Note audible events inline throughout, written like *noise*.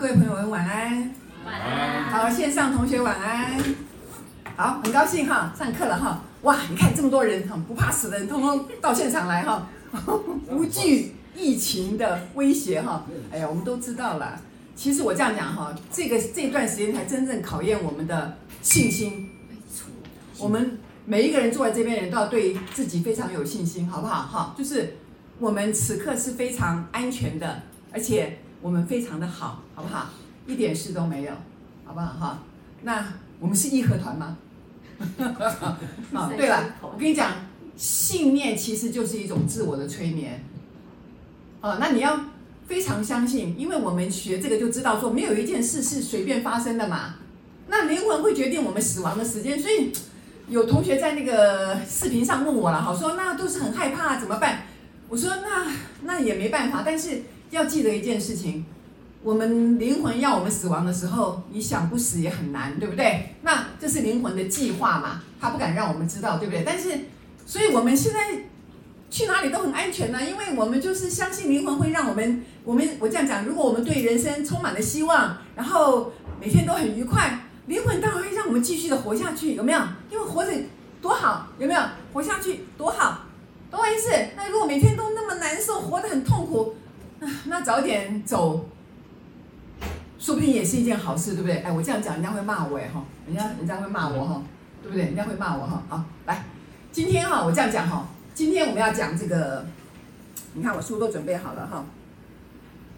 各位朋友们晚安。晚安。好，线上同学晚安。好，很高兴哈，上课了哈。哇，你看这么多人哈，不怕死的人通通到现场来哈，*laughs* 无惧疫情的威胁哈。哎呀，我们都知道了。其实我这样讲哈，这个这段时间才真正考验我们的信心。没错。我们每一个人坐在这边的人都要对自己非常有信心，好不好？哈，就是我们此刻是非常安全的，而且。我们非常的好，好不好？一点事都没有，好不好？哈，那我们是义和团吗？*laughs* 啊，对了，我跟你讲，信念其实就是一种自我的催眠。哦，那你要非常相信，因为我们学这个就知道说，没有一件事是随便发生的嘛。那灵魂会决定我们死亡的时间，所以 *tsk* 有同学在那个视频上问我了，好说那都是很害怕，怎么办？我说那那也没办法，但是。要记得一件事情，我们灵魂要我们死亡的时候，你想不死也很难，对不对？那这是灵魂的计划嘛，他不敢让我们知道，对不对？但是，所以我们现在去哪里都很安全呢，因为我们就是相信灵魂会让我们，我们我这样讲，如果我们对人生充满了希望，然后每天都很愉快，灵魂当然会让我们继续的活下去，有没有？因为活着多好，有没有？活下去多好，懂我意思？那如果每天都那么难受，活得很痛苦。*laughs* 那早点走，说不定也是一件好事，对不对？哎，我这样讲，人家会骂我哎哈，人家人家会骂我哈，对不对？人家会骂我哈。好，来，今天哈，我这样讲哈，今天我们要讲这个，你看我书都准备好了哈。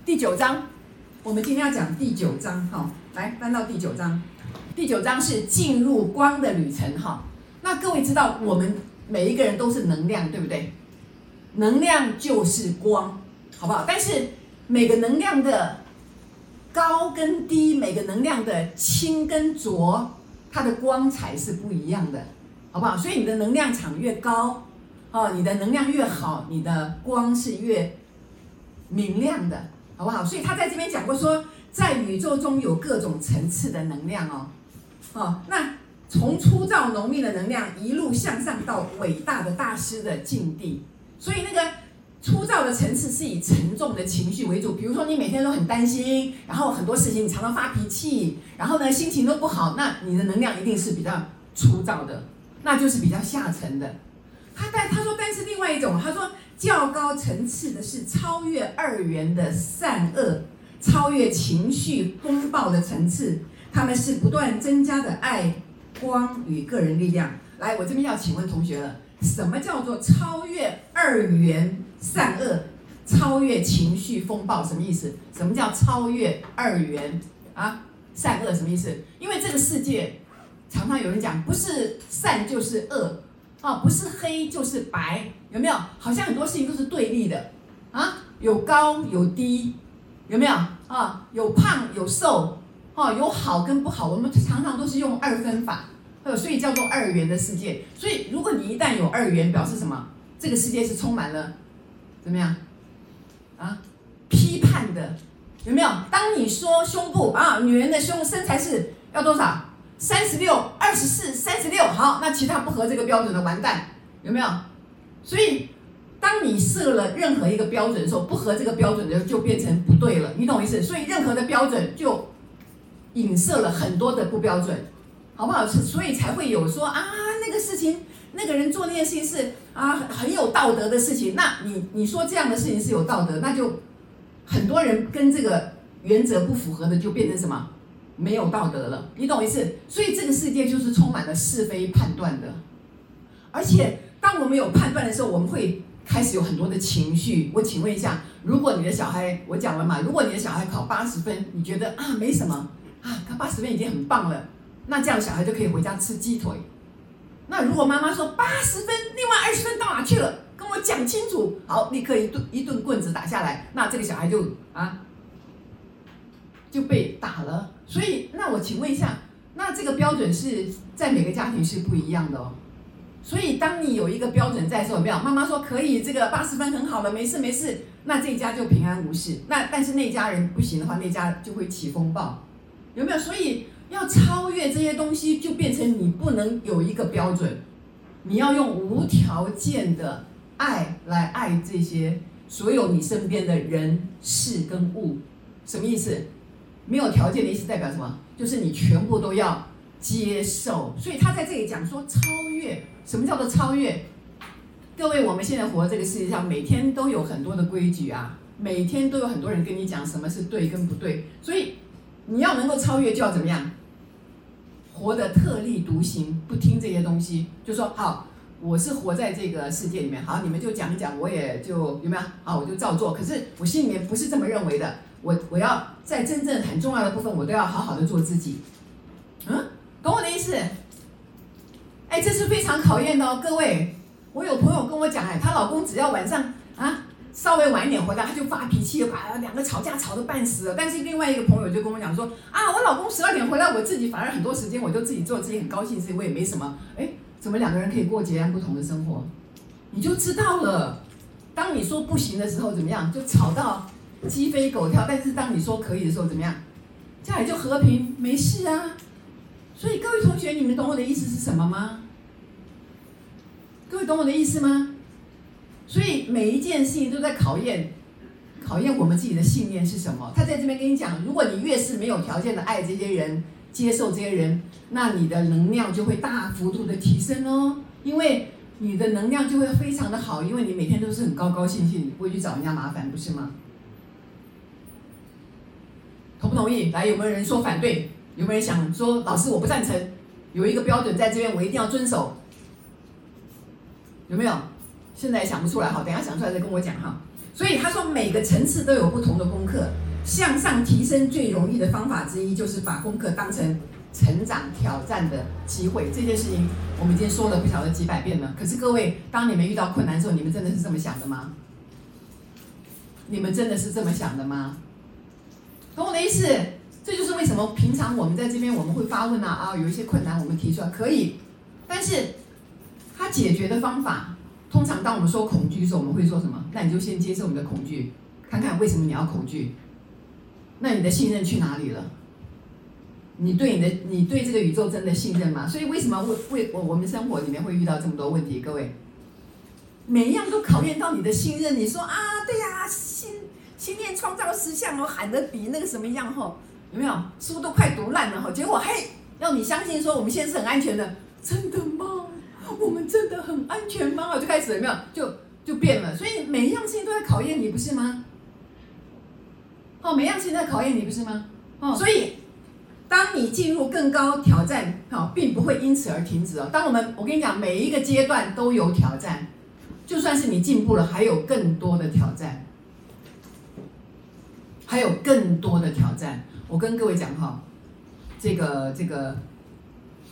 第九章，我们今天要讲第九章哈，来翻到第九章，第九章是进入光的旅程哈。那各位知道，我们每一个人都是能量，对不对？能量就是光。好不好？但是每个能量的高跟低，每个能量的轻跟浊，它的光彩是不一样的，好不好？所以你的能量场越高，哦，你的能量越好，你的光是越明亮的，好不好？所以他在这边讲过说，在宇宙中有各种层次的能量哦，哦，那从粗糙浓密的能量一路向上到伟大的大师的境地，所以那个。粗糙的层次是以沉重的情绪为主，比如说你每天都很担心，然后很多事情你常常发脾气，然后呢心情都不好，那你的能量一定是比较粗糙的，那就是比较下沉的。他但他说，但是另外一种，他说较高层次的是超越二元的善恶，超越情绪风暴的层次，他们是不断增加的爱、光与个人力量。来，我这边要请问同学了。什么叫做超越二元善恶，超越情绪风暴？什么意思？什么叫超越二元啊？善恶什么意思？因为这个世界常常有人讲，不是善就是恶，啊，不是黑就是白，有没有？好像很多事情都是对立的啊，有高有低，有没有啊？有胖有瘦，啊，有好跟不好，我们常常都是用二分法。所以叫做二元的世界。所以如果你一旦有二元，表示什么？这个世界是充满了怎么样啊？批判的有没有？当你说胸部啊，女人的胸身材是要多少？三十六、二十四、三十六，好，那其他不合这个标准的完蛋，有没有？所以当你设了任何一个标准的时候，不合这个标准的就变成不对了，你懂我意思？所以任何的标准就影射了很多的不标准。好不好？所以才会有说啊，那个事情，那个人做那件事情是啊很有道德的事情。那你你说这样的事情是有道德，那就很多人跟这个原则不符合的，就变成什么？没有道德了。你懂我意思？所以这个世界就是充满了是非判断的。而且当我们有判断的时候，我们会开始有很多的情绪。我请问一下，如果你的小孩，我讲了嘛，如果你的小孩考八十分，你觉得啊没什么啊，他八十分已经很棒了。那这样小孩就可以回家吃鸡腿。那如果妈妈说八十分，另外二十分到哪去了？跟我讲清楚。好，立刻一顿一顿棍子打下来。那这个小孩就啊就被打了。所以，那我请问一下，那这个标准是在每个家庭是不一样的哦。所以，当你有一个标准在的时候，有没有？妈妈说可以，这个八十分很好了，没事没事。那这一家就平安无事。那但是那家人不行的话，那家就会起风暴，有没有？所以。要超越这些东西，就变成你不能有一个标准，你要用无条件的爱来爱这些所有你身边的人事跟物，什么意思？没有条件的意思代表什么？就是你全部都要接受。所以他在这里讲说超越，什么叫做超越？各位，我们现在活在这个世界上，每天都有很多的规矩啊，每天都有很多人跟你讲什么是对跟不对。所以你要能够超越，就要怎么样？活得特立独行，不听这些东西，就说好。我是活在这个世界里面，好，你们就讲一讲，我也就有没有？好，我就照做。可是我心里面不是这么认为的，我我要在真正很重要的部分，我都要好好的做自己。嗯，懂我的意思？哎，这是非常考验的哦，各位。我有朋友跟我讲，哎，她老公只要晚上啊稍微晚一点回来，他就发脾气，把两个吵架吵得半死。但是另外一个朋友就跟我讲说，啊，我老公十二点回来，我自己反而很多时间我就自己做，自己很高兴，所以我也没什么，哎。怎么两个人可以过截然不同的生活？你就知道了。当你说不行的时候，怎么样？就吵到鸡飞狗跳。但是当你说可以的时候，怎么样？家里就和平，没事啊。所以各位同学，你们懂我的意思是什么吗？各位懂我的意思吗？所以每一件事情都在考验，考验我们自己的信念是什么。他在这边跟你讲，如果你越是没有条件的爱这些人。接受这些人，那你的能量就会大幅度的提升哦，因为你的能量就会非常的好，因为你每天都是很高高兴兴，不会去找人家麻烦，不是吗？同不同意？来，有没有人说反对？有没有人想说老师我不赞成？有一个标准在这边，我一定要遵守。有没有？现在想不出来哈，等下想出来再跟我讲哈。所以他说每个层次都有不同的功课。向上提升最容易的方法之一，就是把功课当成成长挑战的机会。这件事情我们已经说了不晓得几百遍了。可是各位，当你们遇到困难的时候，你们真的是这么想的吗？你们真的是这么想的吗？懂我的意思？这就是为什么平常我们在这边我们会发问啊啊，有一些困难我们提出来可以，但是他解决的方法，通常当我们说恐惧的时候，我们会说什么？那你就先接受你的恐惧，看看为什么你要恐惧。那你的信任去哪里了？你对你的，你对这个宇宙真的信任吗？所以为什么为为我我们生活里面会遇到这么多问题？各位，每一样都考验到你的信任。你说啊，对呀，心心念创造实相，我喊得比那个什么样吼？有没有？书都快读烂了吼，结果嘿，要你相信说我们现在是很安全的，真的吗？我们真的很安全吗？我就开始有没有？就就变了。所以每一样事情都在考验你，不是吗？哦，每样事情在考验你，不是吗？哦，所以当你进入更高挑战，哈，并不会因此而停止哦。当我们，我跟你讲，每一个阶段都有挑战，就算是你进步了，还有更多的挑战，还有更多的挑战。我跟各位讲哈，这个这个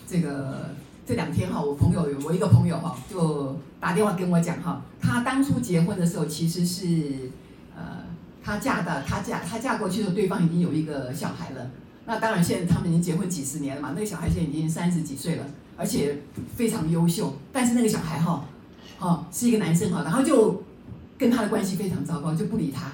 这个这这两天哈，我朋友我一个朋友哈，就打电话跟我讲哈，他当初结婚的时候其实是呃。她嫁的，她嫁，她嫁过去的时候，对方已经有一个小孩了。那当然，现在他们已经结婚几十年了嘛。那个小孩现在已经三十几岁了，而且非常优秀。但是那个小孩哈，哦，是一个男生哈，然后就跟他的关系非常糟糕，就不理他。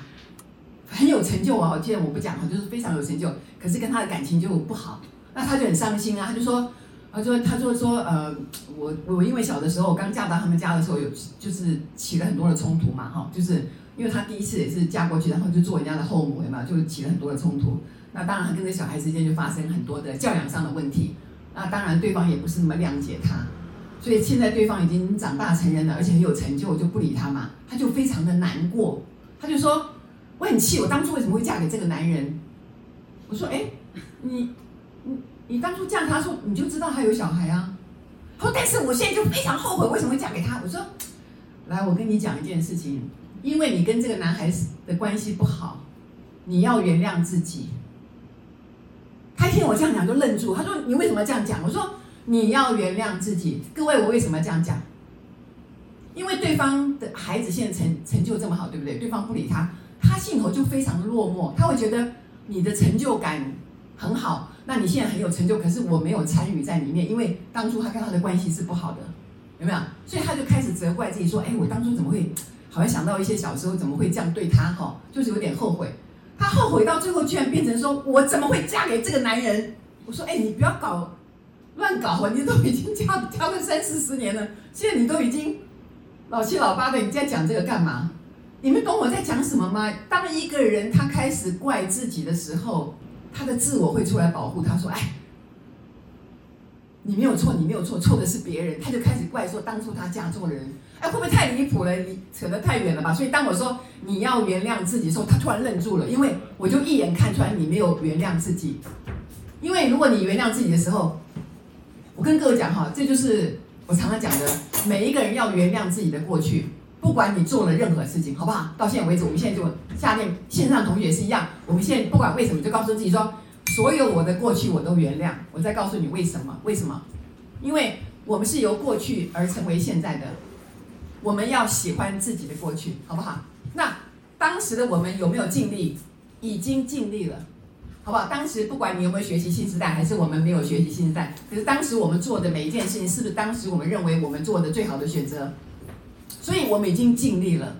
很有成就啊，既然我不讲哈，就是非常有成就，可是跟他的感情就不好。那他就很伤心啊，他就说，他说，他就说，呃，我我因为小的时候，刚嫁到他们家的时候，有就是起了很多的冲突嘛，哈，就是。因为他第一次也是嫁过去，然后就做人家的后母嘛，就起了很多的冲突。那当然，跟这小孩之间就发生很多的教养上的问题。那当然，对方也不是那么谅解他，所以现在对方已经长大成人了，而且很有成就，就不理他嘛。他就非常的难过，他就说：“我很气，我当初为什么会嫁给这个男人？”我说：“哎，你你你当初嫁他说你就知道他有小孩啊。”他说：“但是我现在就非常后悔，为什么会嫁给他？”我说：“ *tsk* 来，我跟你讲一件事情。”因为你跟这个男孩子的关系不好，你要原谅自己。他一听我这样讲就愣住，他说：“你为什么这样讲？”我说：“你要原谅自己。”各位，我为什么这样讲？因为对方的孩子现在成成就这么好，对不对？对方不理他，他心头就非常落寞。他会觉得你的成就感很好，那你现在很有成就，可是我没有参与在里面，因为当初他跟他的关系是不好的，有没有？所以他就开始责怪自己说：“哎，我当初怎么会？”好像想到一些小时候怎么会这样对他哈，就是有点后悔。他后悔到最后居然变成说：“我怎么会嫁给这个男人？”我说：“哎，你不要搞乱搞，你都已经嫁嫁了三四十年了，现在你都已经老七老八的，你在讲这个干嘛？你们懂我在讲什么吗？当一个人他开始怪自己的时候，他的自我会出来保护他，说：“哎，你没有错，你没有错，错的是别人。”他就开始怪说当初他嫁错人，哎，会不会太离谱了？你扯得太远了吧？所以当我说你要原谅自己的时候，他突然愣住了，因为我就一眼看出来你没有原谅自己。因为如果你原谅自己的时候，我跟各位讲哈，这就是我常常讲的，每一个人要原谅自己的过去。不管你做了任何事情，好不好？到现在为止，我们现在就下面线上同学也是一样。我们现在不管为什么，就告诉自己说，所有我的过去我都原谅。我再告诉你为什么？为什么？因为我们是由过去而成为现在的。我们要喜欢自己的过去，好不好？那当时的我们有没有尽力？已经尽力了，好不好？当时不管你有没有学习新时代，还是我们没有学习新时代，可是当时我们做的每一件事情，是不是当时我们认为我们做的最好的选择？所以我们已经尽力了，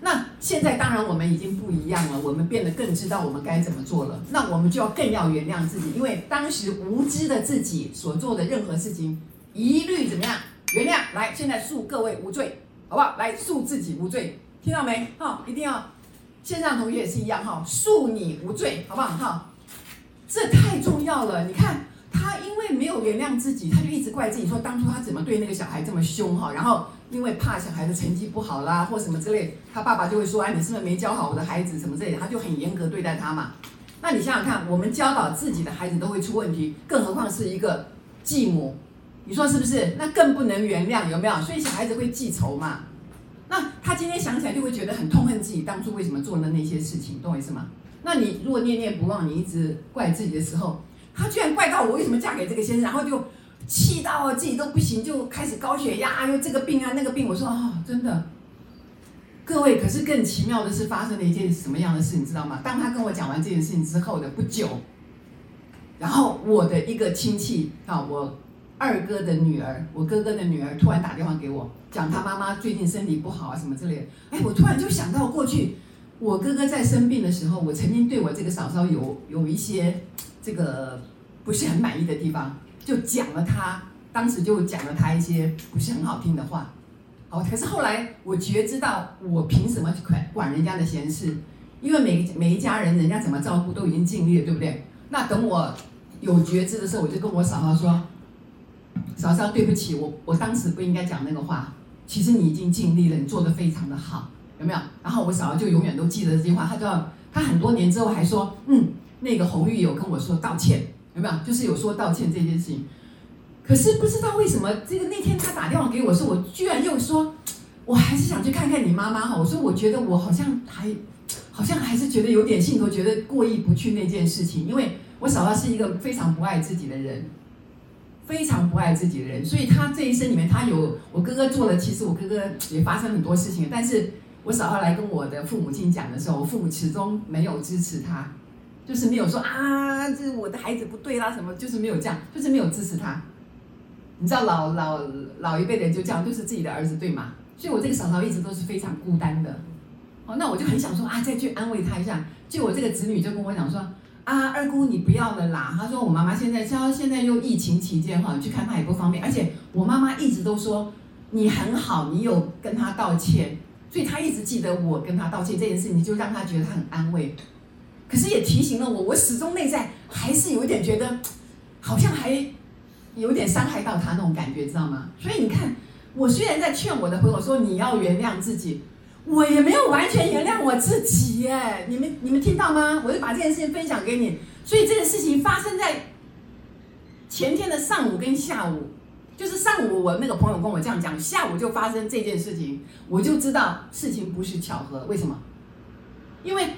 那现在当然我们已经不一样了，我们变得更知道我们该怎么做了。那我们就要更要原谅自己，因为当时无知的自己所做的任何事情，一律怎么样？原谅。来，现在恕各位无罪，好不好？来恕自己无罪，听到没？哈，一定要。线上同学也是一样哈，恕你无罪，好不好？哈，这太重要了。你看他因为没有原谅自己，他就一直怪自己说当初他怎么对那个小孩这么凶哈，然后。因为怕小孩的成绩不好啦，或什么之类，他爸爸就会说：“哎，你是不是没教好我的孩子？什么之类的？”他就很严格对待他嘛。那你想想看，我们教导自己的孩子都会出问题，更何况是一个继母，你说是不是？那更不能原谅，有没有？所以小孩子会记仇嘛。那他今天想起来就会觉得很痛恨自己当初为什么做了那些事情，懂我意思吗？那你如果念念不忘，你一直怪自己的时候，他居然怪到我为什么嫁给这个先生，然后就。气到自己都不行，就开始高血压，又这个病啊那个病。我说啊、真的，各位，可是更奇妙的是发生了一件什么样的事，你知道吗？当他跟我讲完这件事情之后的不久，然后我的一个亲戚啊，我二哥的女儿，我哥哥的女儿突然打电话给我，讲他妈妈最近身体不好啊什么之类的。哎，我突然就想到过去我哥哥在生病的时候，我曾经对我这个嫂嫂有有一些这个不是很满意的地方。就讲了他，当时就讲了他一些不是很好听的话，好，可是后来我觉知到，我凭什么去管管人家的闲事？因为每每一家人，人家怎么照顾都已经尽力了，对不对？那等我有觉知的时候，我就跟我嫂嫂说：“嫂嫂，对不起，我我当时不应该讲那个话。其实你已经尽力了，你做得非常的好，有没有？”然后我嫂嫂就永远都记得这句话，她就她很多年之后还说：“嗯，那个红玉有跟我说道歉。”有没有？就是有说道歉这件事情，可是不知道为什么，这个那天他打电话给我说，我居然又说，我还是想去看看你妈妈哈。我说我觉得我好像还，好像还是觉得有点兴头，觉得过意不去那件事情，因为我嫂嫂是一个非常不爱自己的人，非常不爱自己的人，所以他这一生里面，他有我哥哥做了，其实我哥哥也发生很多事情，但是我嫂嫂来跟我的父母亲讲的时候，我父母始终没有支持他。就是没有说啊，这我的孩子不对啦，什么就是没有这样，就是没有支持他。你知道老老老一辈的人就这样，就是自己的儿子对吗？所以我这个嫂嫂一直都是非常孤单的。哦，那我就很想说啊，再去安慰他一下。就我这个侄女就跟我讲说啊，二姑你不要了啦。她说我妈妈现在像现在又疫情期间哈，去看她也不方便。而且我妈妈一直都说你很好，你有跟她道歉，所以她一直记得我跟她道歉这件事，你就让她觉得她很安慰。可是也提醒了我，我始终内在还是有点觉得，好像还有点伤害到他那种感觉，知道吗？所以你看，我虽然在劝我的朋友说你要原谅自己，我也没有完全原谅我自己耶。你们你们听到吗？我就把这件事情分享给你。所以这件事情发生在前天的上午跟下午，就是上午我那个朋友跟我这样讲，下午就发生这件事情，我就知道事情不是巧合。为什么？因为。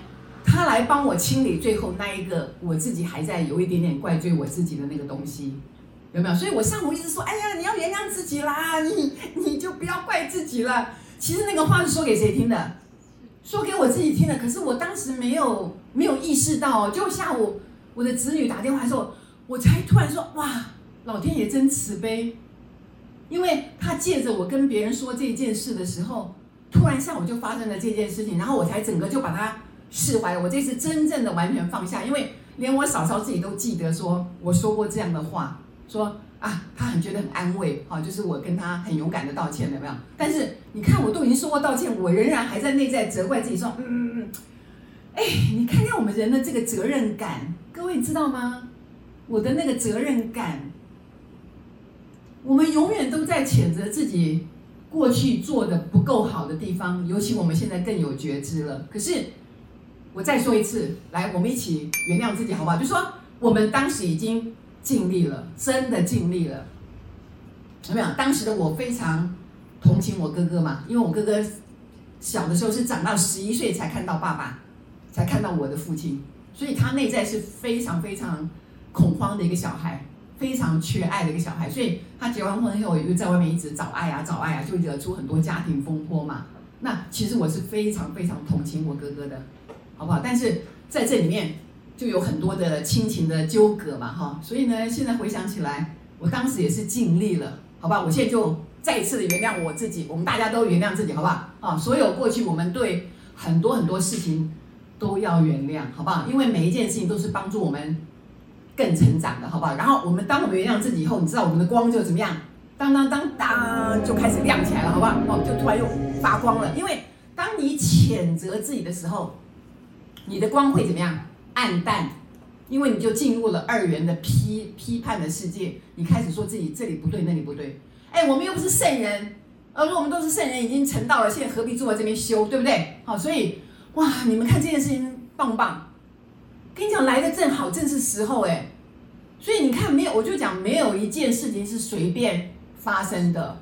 他来帮我清理最后那一个，我自己还在有一点点怪罪我自己的那个东西，有没有？所以我上午一直说：“哎呀，你要原谅自己啦，你你就不要怪自己了。”其实那个话是说给谁听的？说给我自己听的。可是我当时没有没有意识到，就下午我的子女打电话的时候，我才突然说：“哇，老天爷真慈悲！”因为他借着我跟别人说这件事的时候，突然下午就发生了这件事情，然后我才整个就把它。释怀，我这次真正的完全放下，因为连我嫂嫂自己都记得说我说过这样的话，说啊，她很觉得很安慰，好，就是我跟她很勇敢的道歉了，有没有？但是你看，我都已经说过道歉，我仍然还在内在责怪自己说，嗯嗯嗯，哎，你看看我们人的这个责任感，各位知道吗？我的那个责任感，我们永远都在谴责自己过去做的不够好的地方，尤其我们现在更有觉知了。可是我再说一次，来，我们一起原谅自己，好不好？就说我们当时已经尽力了，真的尽力了。有没有？当时的我非常同情我哥哥嘛，因为我哥哥小的时候是长到十一岁才看到爸爸，才看到我的父亲，所以他内在是非常非常恐慌的一个小孩，非常缺爱的一个小孩，所以他结完婚以后又在外面一直找爱啊找爱啊，就惹出很多家庭风波嘛。那其实我是非常非常同情我哥哥的，好不好？但是在这里面就有很多的亲情的纠葛嘛，哈。所以呢，现在回想起来，我当时也是尽力了。好吧，我现在就再一次的原谅我自己，我们大家都原谅自己，好不好？啊，所有过去我们对很多很多事情都要原谅，好不好？因为每一件事情都是帮助我们更成长的，好不好？然后我们当我们原谅自己以后，你知道我们的光就怎么样？当当当当，就开始亮起来了，好不好？哦，就突然又发光了。因为当你谴责自己的时候，你的光会怎么样？暗淡。因为你就进入了二元的批批判的世界，你开始说自己这里不对，那里不对。哎，我们又不是圣人，而如果我们都是圣人，已经成道了，现在何必坐在这边修，对不对？好，所以哇，你们看这件事情棒不棒？跟你讲，来的正好，正是时候哎。所以你看，没有，我就讲没有一件事情是随便发生的。